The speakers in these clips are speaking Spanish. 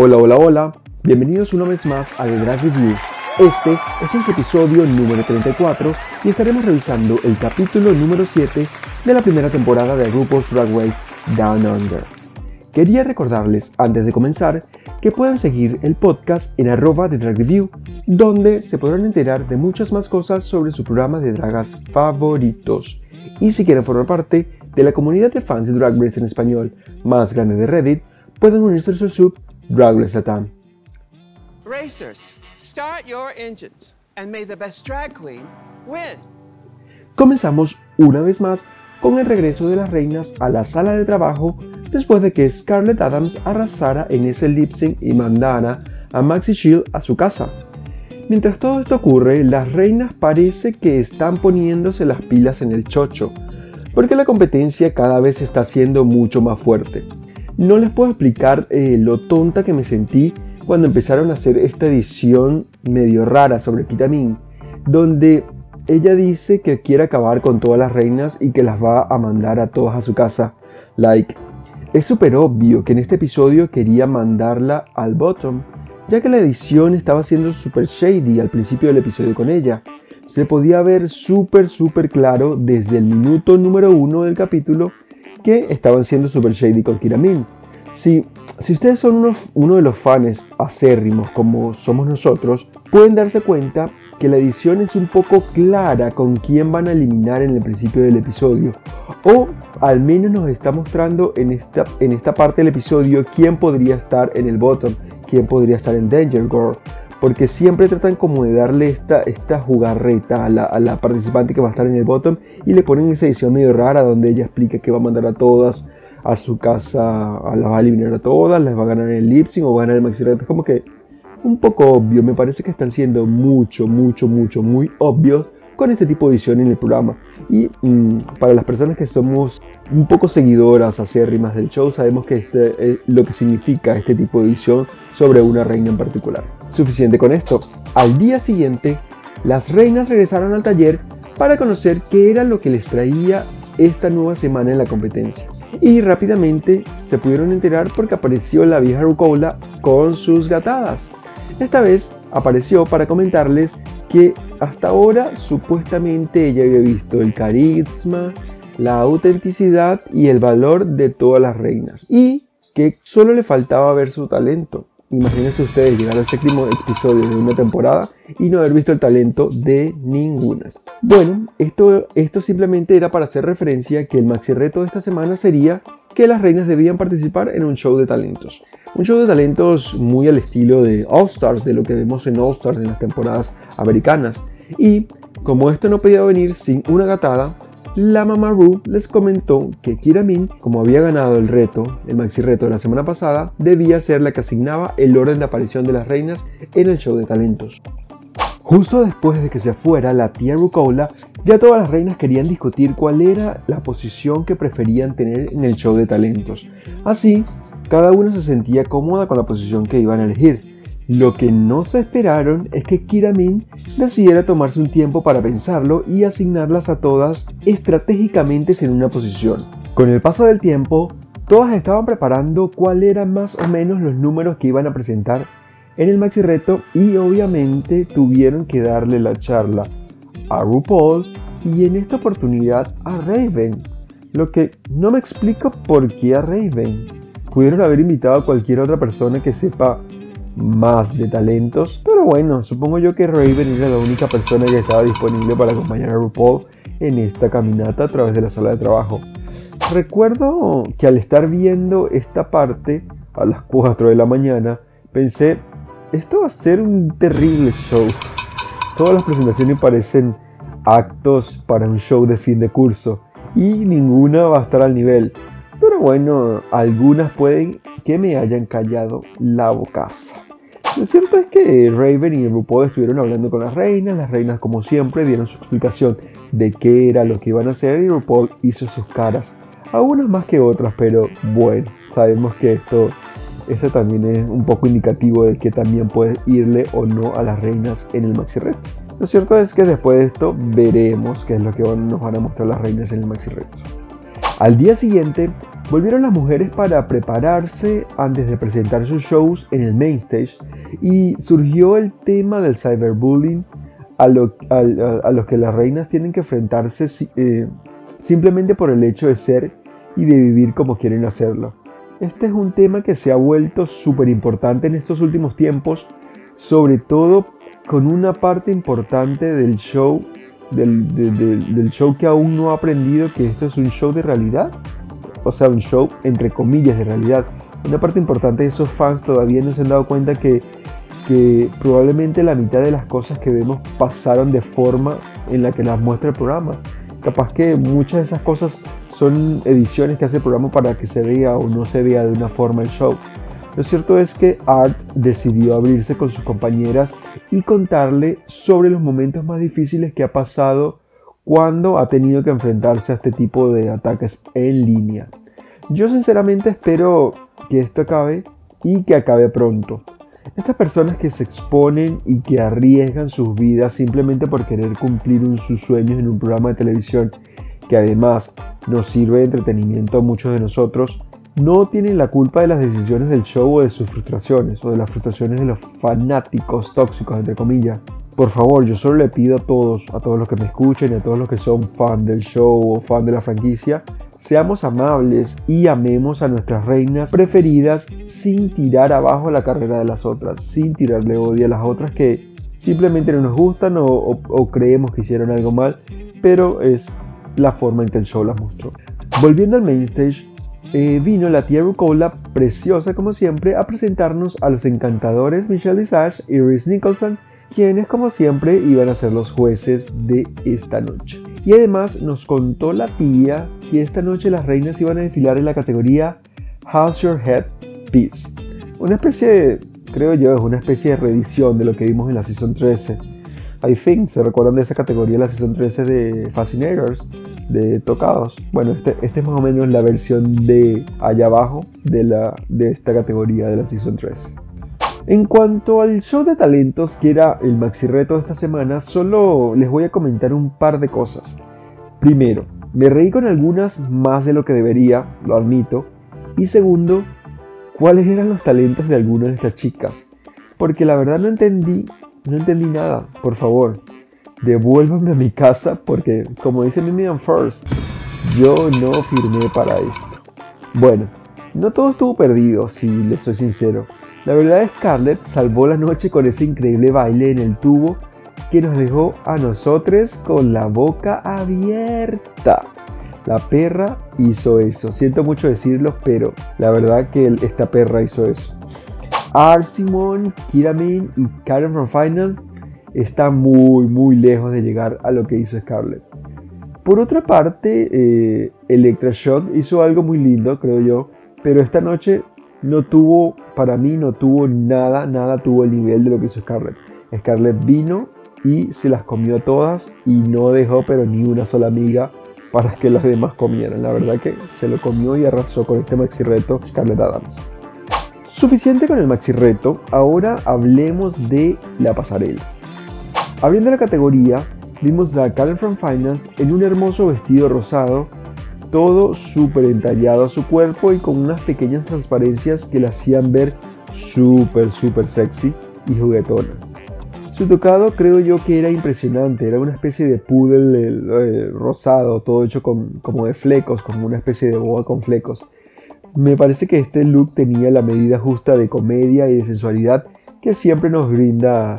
Hola, hola, hola. Bienvenidos una vez más a The Drag Review. Este es nuestro episodio número 34 y estaremos revisando el capítulo número 7 de la primera temporada de RuPaul's Drag Race Down Under. Quería recordarles antes de comenzar que pueden seguir el podcast en arroba de Drag Review, donde se podrán enterar de muchas más cosas sobre su programa de dragas favoritos. Y si quieren formar parte de la comunidad de fans de Drag Race en español más grande de Reddit, pueden unirse a su sub Dragless Satan. Racers, start your engines and may the best drag queen win. Comenzamos una vez más con el regreso de las reinas a la sala de trabajo después de que Scarlett Adams arrasara en ese lip sync y mandara a Maxi Shield a su casa. Mientras todo esto ocurre, las reinas parece que están poniéndose las pilas en el chocho, porque la competencia cada vez está siendo mucho más fuerte. No les puedo explicar eh, lo tonta que me sentí cuando empezaron a hacer esta edición medio rara sobre Kitamin, donde ella dice que quiere acabar con todas las reinas y que las va a mandar a todas a su casa. Like, es súper obvio que en este episodio quería mandarla al bottom, ya que la edición estaba siendo súper shady al principio del episodio con ella. Se podía ver súper súper claro desde el minuto número uno del capítulo que estaban siendo super shady con Kiramin. Si, si ustedes son uno, de los fans acérrimos como somos nosotros, pueden darse cuenta que la edición es un poco clara con quién van a eliminar en el principio del episodio. O al menos nos está mostrando en esta, en esta parte del episodio quién podría estar en el bottom, quién podría estar en Danger Girl porque siempre tratan como de darle esta, esta jugarreta a la, participante que va a estar en el bottom y le ponen esa edición medio rara donde ella explica que va a mandar a todas a su casa, a las va a eliminar a todas, las va a ganar en el lip o va a ganar el maxi Es como que un poco obvio, me parece que están siendo mucho, mucho, mucho, muy obvios con este tipo de edición en el programa. Y mm, para las personas que somos un poco seguidoras acérrimas del show, sabemos que este es lo que significa este tipo de edición sobre una reina en particular. Suficiente con esto. Al día siguiente, las reinas regresaron al taller para conocer qué era lo que les traía esta nueva semana en la competencia. Y rápidamente se pudieron enterar porque apareció la vieja Rucola con sus gatadas. Esta vez apareció para comentarles que hasta ahora supuestamente ella había visto el carisma, la autenticidad y el valor de todas las reinas y que solo le faltaba ver su talento. Imagínense ustedes llegar al séptimo episodio de una temporada y no haber visto el talento de ninguna. Bueno, esto, esto simplemente era para hacer referencia que el maxi reto de esta semana sería que las reinas debían participar en un show de talentos. Un show de talentos muy al estilo de All Stars, de lo que vemos en All Stars en las temporadas americanas. Y como esto no podía venir sin una gatada, la mamá Ru les comentó que Kiramin, como había ganado el reto, el maxi reto de la semana pasada, debía ser la que asignaba el orden de aparición de las reinas en el show de talentos. Justo después de que se fuera la tía Rucola, ya todas las reinas querían discutir cuál era la posición que preferían tener en el show de talentos. Así, cada una se sentía cómoda con la posición que iban a elegir. Lo que no se esperaron es que Kiramin decidiera tomarse un tiempo para pensarlo y asignarlas a todas estratégicamente en una posición. Con el paso del tiempo, todas estaban preparando cuáles eran más o menos los números que iban a presentar en el maxi reto y obviamente tuvieron que darle la charla a RuPaul y en esta oportunidad a Raven. Lo que no me explico por qué a Raven. Pudieron haber invitado a cualquier otra persona que sepa más de talentos. Pero bueno, supongo yo que Raven era la única persona que estaba disponible para acompañar a RuPaul en esta caminata a través de la sala de trabajo. Recuerdo que al estar viendo esta parte a las 4 de la mañana, pensé, esto va a ser un terrible show. Todas las presentaciones parecen actos para un show de fin de curso y ninguna va a estar al nivel. Pero bueno, algunas pueden que me hayan callado la bocaza. Cierto es que Raven y RuPaul estuvieron hablando con las reinas, las reinas como siempre dieron su explicación de qué era lo que iban a hacer y RuPaul hizo sus caras algunas más que otras, pero bueno, sabemos que esto, esto también es un poco indicativo de que también puede irle o no a las reinas en el Maxi Reto. Lo cierto es que después de esto veremos qué es lo que nos van a mostrar las reinas en el Maxi Reto. Al día siguiente, volvieron las mujeres para prepararse antes de presentar sus shows en el main stage y surgió el tema del cyberbullying a, lo, que las reinas tienen que enfrentarse eh, simplemente por el hecho de ser y de vivir como quieren hacerlo. Este es un tema que se ha vuelto súper importante en estos últimos tiempos, sobre todo con una parte importante del show, del, del show que aún no ha aprendido que esto es un show de realidad, o sea, un show entre comillas de realidad. Una parte importante de esos fans todavía no se han dado cuenta que que probablemente la mitad de las cosas que vemos pasaron de forma en la que las muestra el programa. Capaz que muchas de esas cosas son ediciones que hace el programa para que se vea o no se vea de una forma el show. Lo cierto es que Art decidió abrirse con sus compañeras y contarle sobre los momentos más difíciles que ha pasado cuando ha tenido que enfrentarse a este tipo de ataques en línea. Yo sinceramente espero que esto acabe y que acabe pronto. Estas personas que se exponen y que arriesgan sus vidas simplemente por querer cumplir sus sueños en un programa de televisión que además nos sirve de entretenimiento a muchos de nosotros, no tienen la culpa de las decisiones del show o de sus frustraciones o de las frustraciones de los fanáticos tóxicos, entre comillas. Por favor, yo solo le pido a todos, a todos los que me escuchen y a todos los que son fan del show o fan de la franquicia, Seamos amables y amemos a nuestras reinas preferidas sin tirar abajo la carrera de las otras, sin tirarle odio a las otras que simplemente no nos gustan o, creemos que hicieron algo mal, pero es la forma en que el show las mostró. Volviendo al main stage, eh, vino la tía Rucola, preciosa como siempre, a presentarnos a los encantadores Michelle Visage y Reese Nicholson, quienes como siempre iban a ser los jueces de esta noche. Y además nos contó la tía que esta noche las reinas iban a desfilar en la categoría How's Your Head Peace. Una especie de, creo yo, es una especie de reedición de lo que vimos en la Season 13. I think, ¿se recuerdan de esa categoría de la Season 13 de Fascinators? De tocados. Bueno, este, este, es más o menos la versión de allá abajo de, la, de esta categoría de la Season 13. En cuanto al show de talentos que era el maxi reto de esta semana, solo les voy a comentar un par de cosas. Primero, me reí con algunas más de lo que debería, lo admito. Y segundo, cuáles eran los talentos de algunas de estas chicas. Porque la verdad no entendí, no entendí nada. Por favor, devuélvanme a mi casa porque, como dice Mimian First, yo no firmé para esto. Bueno, no todo estuvo perdido, si les soy sincero. La verdad es Scarlett salvó la noche con ese increíble baile en el tubo que nos dejó a nosotros con la boca abierta. La perra hizo eso. Siento mucho decirlo, pero la verdad que esta perra hizo eso. Art Simon, Kiramin y Karen from Finance están muy, muy lejos de llegar a lo que hizo Scarlett. Por otra parte, eh, Electra Shot hizo algo muy lindo, creo yo, pero esta noche no tuvo, para mí no tuvo nada, nada tuvo el nivel de lo que hizo Scarlett. Scarlett vino y se las comió todas y no dejó pero ni una sola amiga para que las demás comieran. La verdad que se lo comió y arrasó con este maxi reto Scarlett Adams. Suficiente con el maxi reto, ahora hablemos de la pasarela. Abriendo la categoría, vimos a Karen from Finance en un hermoso vestido rosado todo súper entallado a su cuerpo y con unas pequeñas transparencias que la hacían ver súper, súper sexy y juguetona. Su tocado creo yo que era impresionante, era una especie de poodle eh, rosado, todo hecho con, como de flecos, como una especie de boa con flecos. Me parece que este look tenía la medida justa de comedia y de sensualidad que siempre nos brinda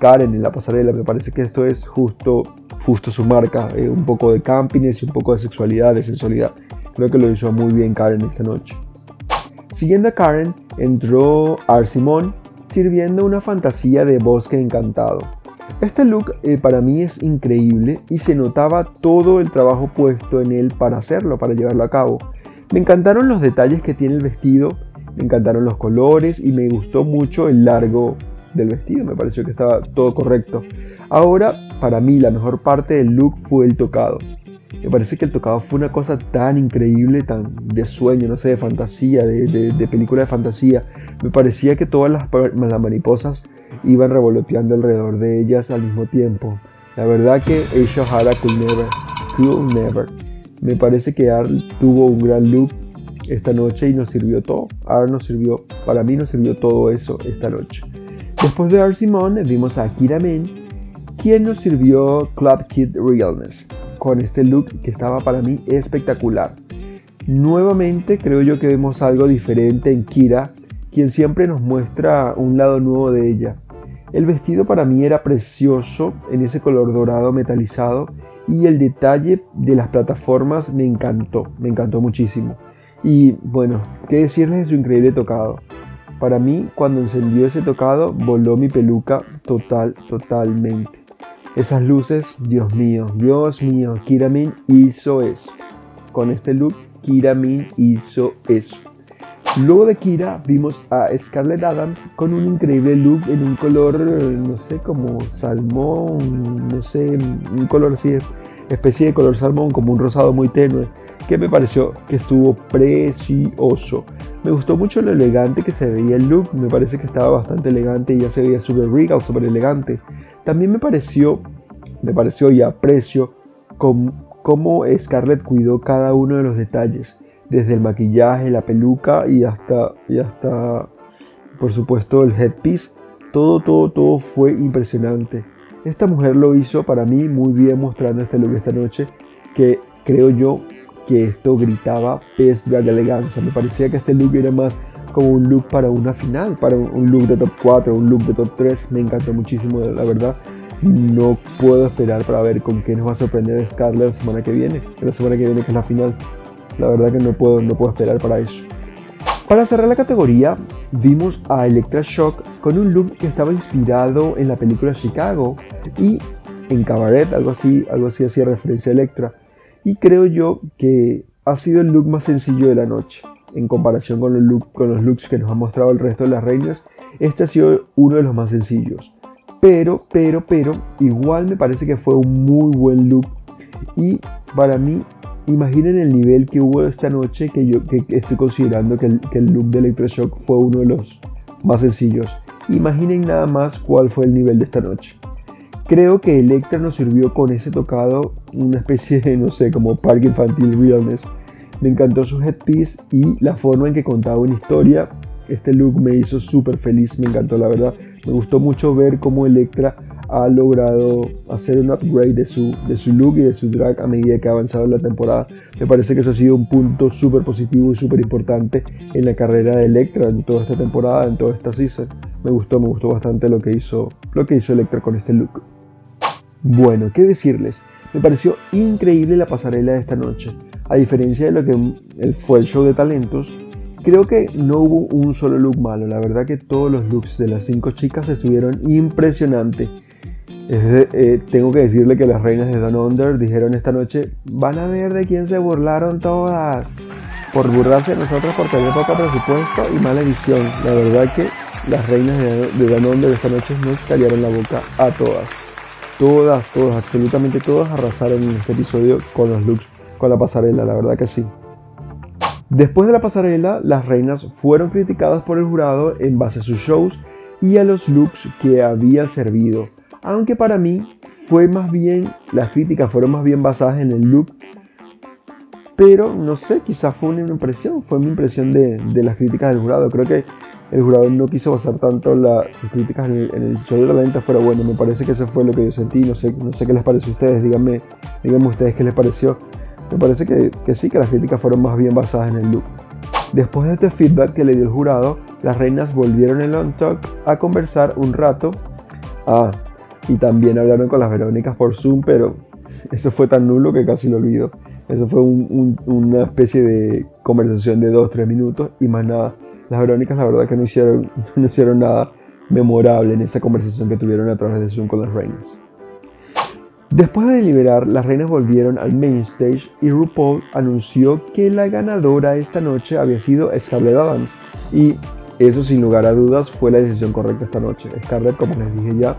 Karen en la pasarela. Me parece que esto es justo justo su marca, eh, un poco de campines y un poco de sexualidad, de sensualidad. Creo que lo hizo muy bien Karen esta noche. Siguiendo a Karen, entró Arsimon sirviendo una fantasía de bosque encantado. Este look eh, para mí es increíble y se notaba todo el trabajo puesto en él para hacerlo, para llevarlo a cabo. Me encantaron los detalles que tiene el vestido, me encantaron los colores y me gustó mucho el largo del vestido, me pareció que estaba todo correcto. Ahora, para mí, la mejor parte del look fue el tocado. Me parece que el tocado fue una cosa tan increíble, tan de sueño, no sé, de fantasía, de, película de fantasía. Me parecía que todas las, las mariposas iban revoloteando alrededor de ellas al mismo tiempo. La verdad que Aisha Hara could never, could never. Me parece que Arl tuvo un gran look esta noche y nos sirvió todo. Arl nos sirvió, para mí nos sirvió todo eso esta noche. Después de Arl Simon vimos a Kira Men, quien nos sirvió Club Kid Realness, con este look que estaba para mí espectacular. Nuevamente creo yo que vemos algo diferente en Kira, quien siempre nos muestra un lado nuevo de ella. El vestido para mí era precioso en ese color dorado metalizado y el detalle de las plataformas me encantó, me encantó muchísimo. Y bueno, qué decirles de su increíble tocado. Para mí, cuando encendió ese tocado, voló mi peluca total, totalmente. Esas luces, Dios mío, Dios mío, Kiramin hizo eso. Con este look, Kiramin hizo eso. Luego de Kira vimos a Scarlett Adams con un increíble look en un color, no sé, como salmón, no sé, un color así, especie de color salmón, como un rosado muy tenue, que me pareció que estuvo precioso. Me gustó mucho lo elegante que se veía el look, me parece que estaba bastante elegante y ya se veía súper regal, súper elegante. También me pareció, me pareció y aprecio cómo Scarlett cuidó cada uno de los detalles desde el maquillaje, la peluca y hasta, y hasta por supuesto, el headpiece. Todo, todo, todo fue impresionante. Esta mujer lo hizo para mí muy bien mostrando este look esta noche, que creo yo que esto gritaba Best Drag Elegancia. Me parecía que este look era más como un look para una final, para un look de top 4, un look de top 3. Me encantó muchísimo, la verdad. No puedo esperar para ver con qué nos va a sorprender Scarlett la semana que viene, la semana que viene que es la final. La verdad que no puedo, no puedo esperar para eso. Para cerrar la categoría, vimos a Electra Shock con un look que estaba inspirado en la película Chicago y en Cabaret, algo así, algo así hacía referencia a Electra. Y creo yo que ha sido el look más sencillo de la noche. En comparación con los, looks que nos ha mostrado el resto de las reinas, este ha sido uno de los más sencillos. Pero, pero, pero, igual me parece que fue un muy buen look. Y para mí Imaginen el nivel que hubo esta noche que yo que estoy considerando que el, que el look de Electroshock fue uno de los más sencillos. Imaginen nada más cuál fue el nivel de esta noche. Creo que Electra nos sirvió con ese tocado una especie de, no sé, como parque infantil realness. Me encantó su headpiece y la forma en que contaba una historia. Este look me hizo súper feliz, me encantó la verdad. Me gustó mucho ver cómo Electra ha logrado hacer un upgrade de su, de su look y de su drag a medida que ha avanzado la temporada. Me parece que eso ha sido un punto súper positivo y súper importante en la carrera de Electra en toda esta temporada, en toda esta season. Me gustó, me gustó bastante lo que hizo, lo que hizo Electra con este look. Bueno, ¿qué decirles? Me pareció increíble la pasarela de esta noche. A diferencia de lo que fue el show de talentos, creo que no hubo un solo look malo. La verdad que todos los looks de las cinco chicas estuvieron impresionantes. Eh, tengo que decirle que las reinas de Don Under dijeron esta noche, van a ver de quién se burlaron todas. Por burlarse de nosotros por tener poco presupuesto y mala edición. La verdad que las reinas de, de Under esta noche nos callaron la boca a todas. Todas, todas, absolutamente todas arrasaron en este episodio con los looks, con la pasarela, la verdad que sí. Después de la pasarela, las reinas fueron criticadas por el jurado en base a sus shows y a los looks que había servido aunque para mí fue más bien, las críticas fueron más bien basadas en el look, pero no sé, quizás fue una impresión, fue mi impresión de, las críticas del jurado. Creo que el jurado no quiso basar tanto sus críticas en el, show de talentos, pero bueno, me parece que eso fue lo que yo sentí. No sé, no sé qué les pareció a ustedes, díganme, díganme ustedes qué les pareció. Me parece que, que sí, que las críticas fueron más bien basadas en el look. Después de este feedback que le dio el jurado, las reinas volvieron en Long Talk a conversar un rato. Ah, y también hablaron con las Verónicas por Zoom, pero eso fue tan nulo que casi lo olvido. Eso fue una especie de conversación de 2-3 minutos y más nada. Las Verónicas la verdad que no hicieron, nada memorable en esa conversación que tuvieron a través de Zoom con las reinas. Después de deliberar, las reinas volvieron al main stage y RuPaul anunció que la ganadora esta noche había sido Scarlett Adams. Y eso sin lugar a dudas fue la decisión correcta esta noche. Scarlett, como les dije ya,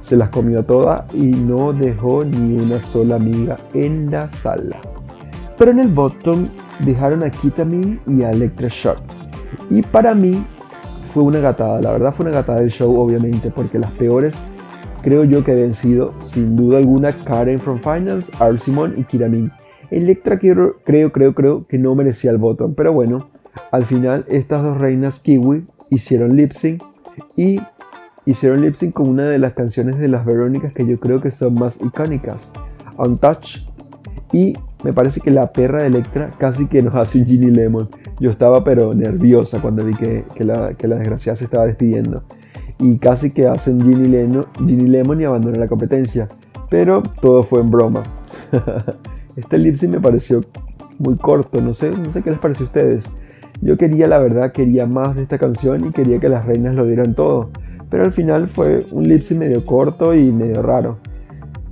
se las comió todas y no dejó ni una sola amiga en la sala. Pero en el bottom dejaron a Kitamin y a Electroshock. Y para mí fue una gatada, la verdad fue una gatada del show obviamente, porque las peores creo yo que habían sido sin duda alguna Karen from Finance, Arsimon y Kiramin. Electra creo, creo, creo, que no merecía el bottom, pero bueno, al final estas dos reinas kiwi hicieron lip sync y hicieron lip sync con una de las canciones de las Verónicas que yo creo que son más icónicas, Untouched. Y me parece que la perra de Electra casi que nos hace un Ginny Lemon. Yo estaba pero nerviosa cuando vi que, la, desgraciada se estaba despidiendo. Y casi que hacen Ginny Lemon, Ginny Lemon y abandonan la competencia. Pero todo fue en broma. este lip sync me pareció muy corto, no sé, no sé qué les parece a ustedes. Yo quería, la verdad, quería más de esta canción y quería que las reinas lo dieran todo. Pero al final fue un lip sync medio corto y medio raro.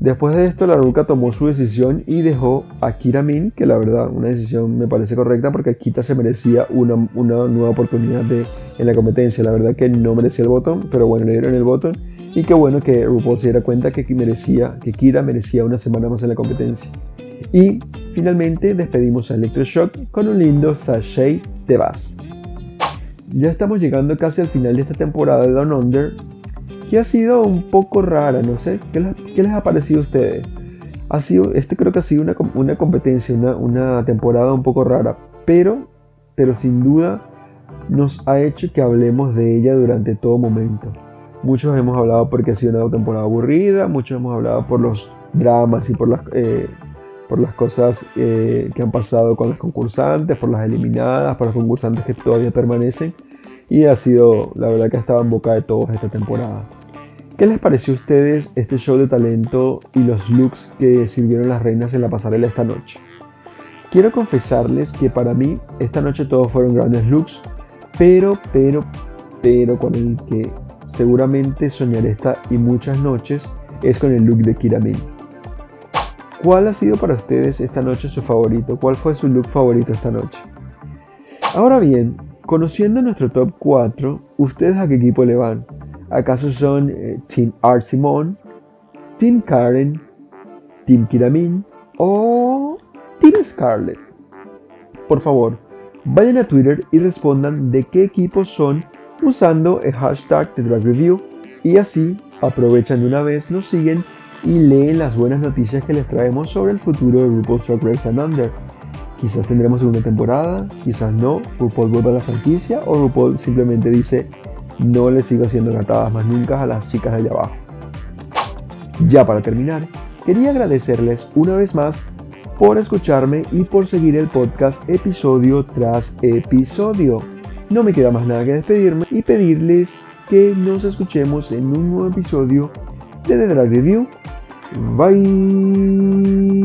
Después de esto, la Ruka tomó su decisión y dejó a Kira Min, que la verdad, una decisión me parece correcta porque Kita se merecía una, nueva oportunidad en la competencia. La verdad que no merecía el botón, pero bueno, le dieron el botón. Y qué bueno que RuPaul se diera cuenta que, merecía, que Kira merecía una semana más en la competencia. Y finalmente despedimos a Electroshock con un lindo Sashay de. Ya estamos llegando casi al final de esta temporada de Down Under, que ha sido un poco rara, no sé, ¿qué les, ha parecido a ustedes? Ha sido, este creo que ha sido una, una competencia, una, una, temporada un poco rara, pero, pero sin duda nos ha hecho que hablemos de ella durante todo momento. Muchos hemos hablado porque ha sido una temporada aburrida, muchos hemos hablado por los dramas y por las, eh, por las cosas eh, que han pasado con las concursantes, por las eliminadas, por los concursantes que todavía permanecen. Y ha sido, la verdad que ha estado en boca de todos esta temporada. ¿Qué les pareció a ustedes este show de talento y los looks que sirvieron las reinas en la pasarela esta noche? Quiero confesarles que para mí esta noche todos fueron grandes looks, pero, pero, pero con el que seguramente soñaré esta y muchas noches es con el look de Kiramin. ¿Cuál ha sido para ustedes esta noche su favorito? ¿Cuál fue su look favorito esta noche? Ahora bien, conociendo nuestro top 4, ¿ustedes a qué equipo le van? ¿Acaso son eh, Team Art Simon, Team Karen, Team Kiramin o Team Scarlett? Por favor, vayan a Twitter y respondan de qué equipo son usando el hashtag de Drag Review y así aprovechan de una vez, nos siguen y leen las buenas noticias que les traemos sobre el futuro de RuPaul's Drag Race and Under. Quizás tendremos segunda temporada, quizás no, RuPaul vuelve a la franquicia o RuPaul simplemente dice no le sigo haciendo gatadas más nunca a las chicas de allá abajo. Ya para terminar, quería agradecerles una vez más por escucharme y por seguir el podcast episodio tras episodio. No me queda más nada que despedirme y pedirles que nos escuchemos en un nuevo episodio de The Drag Review Vai!